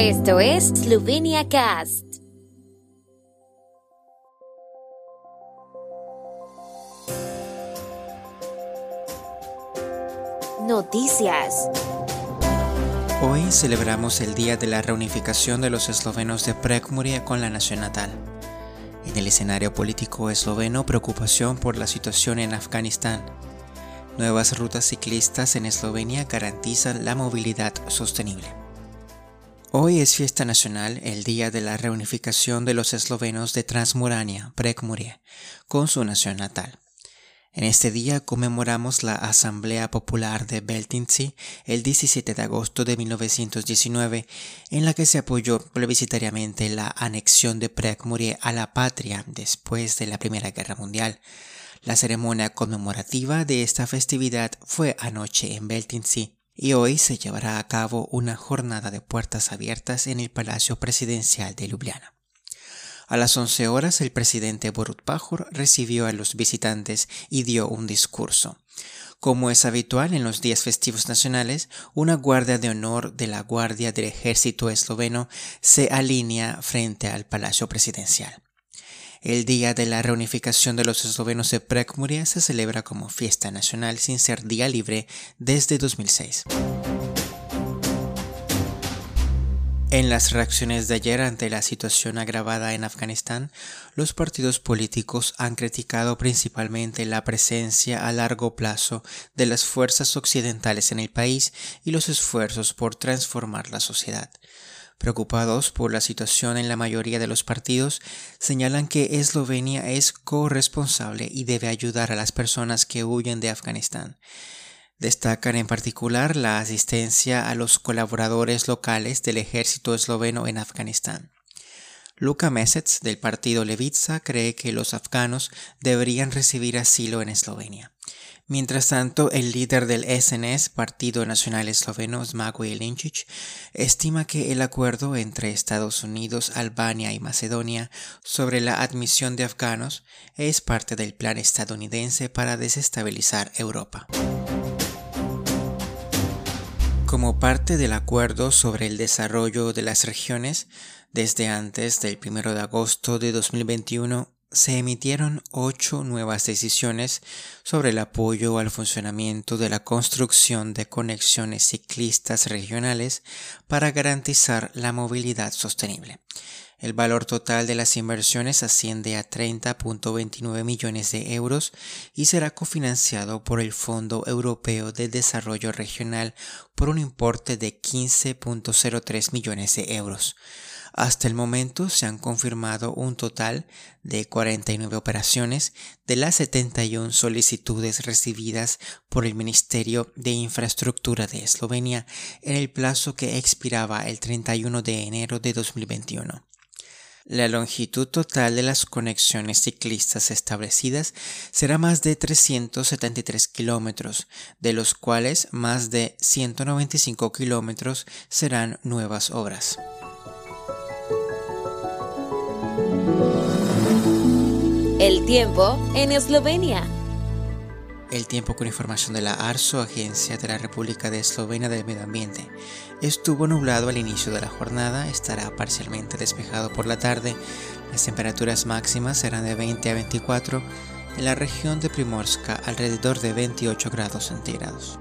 Esto es Slovenia Cast. Noticias. Hoy celebramos el día de la reunificación de los eslovenos de Prekmuria con la nación natal. En el escenario político esloveno, preocupación por la situación en Afganistán. Nuevas rutas ciclistas en Eslovenia garantizan la movilidad sostenible. Hoy es fiesta nacional, el día de la reunificación de los eslovenos de Transmurania, Prekmuria, con su nación natal. En este día conmemoramos la Asamblea Popular de Beltinci el 17 de agosto de 1919, en la que se apoyó plebiscitariamente la anexión de Prekmurie a la patria después de la Primera Guerra Mundial. La ceremonia conmemorativa de esta festividad fue anoche en Beltinci y hoy se llevará a cabo una jornada de puertas abiertas en el Palacio Presidencial de Ljubljana. A las 11 horas el presidente Borut Pajor recibió a los visitantes y dio un discurso. Como es habitual en los días festivos nacionales, una guardia de honor de la Guardia del Ejército esloveno se alinea frente al Palacio Presidencial. El día de la reunificación de los eslovenos de Prekmuria se celebra como fiesta nacional sin ser día libre desde 2006. En las reacciones de ayer ante la situación agravada en Afganistán, los partidos políticos han criticado principalmente la presencia a largo plazo de las fuerzas occidentales en el país y los esfuerzos por transformar la sociedad. Preocupados por la situación en la mayoría de los partidos, señalan que Eslovenia es corresponsable y debe ayudar a las personas que huyen de Afganistán. Destacan en particular la asistencia a los colaboradores locales del ejército esloveno en Afganistán. Luka Mesec del partido Levica cree que los afganos deberían recibir asilo en Eslovenia. Mientras tanto, el líder del SNS, Partido Nacional Esloveno, Zmago Jelinčić, estima que el acuerdo entre Estados Unidos, Albania y Macedonia sobre la admisión de afganos es parte del plan estadounidense para desestabilizar Europa. Como parte del acuerdo sobre el desarrollo de las regiones, desde antes del 1 de agosto de 2021, se emitieron ocho nuevas decisiones sobre el apoyo al funcionamiento de la construcción de conexiones ciclistas regionales para garantizar la movilidad sostenible. El valor total de las inversiones asciende a 30.29 millones de euros y será cofinanciado por el Fondo Europeo de Desarrollo Regional por un importe de 15.03 millones de euros. Hasta el momento se han confirmado un total de 49 operaciones de las 71 solicitudes recibidas por el Ministerio de Infraestructura de Eslovenia en el plazo que expiraba el 31 de enero de 2021. La longitud total de las conexiones ciclistas establecidas será más de 373 kilómetros, de los cuales más de 195 kilómetros serán nuevas obras. El tiempo en Eslovenia. El tiempo con información de la ARSO, Agencia de la República de Eslovenia del Medio Ambiente. Estuvo nublado al inicio de la jornada, estará parcialmente despejado por la tarde. Las temperaturas máximas serán de 20 a 24, en la región de Primorska alrededor de 28 grados centígrados.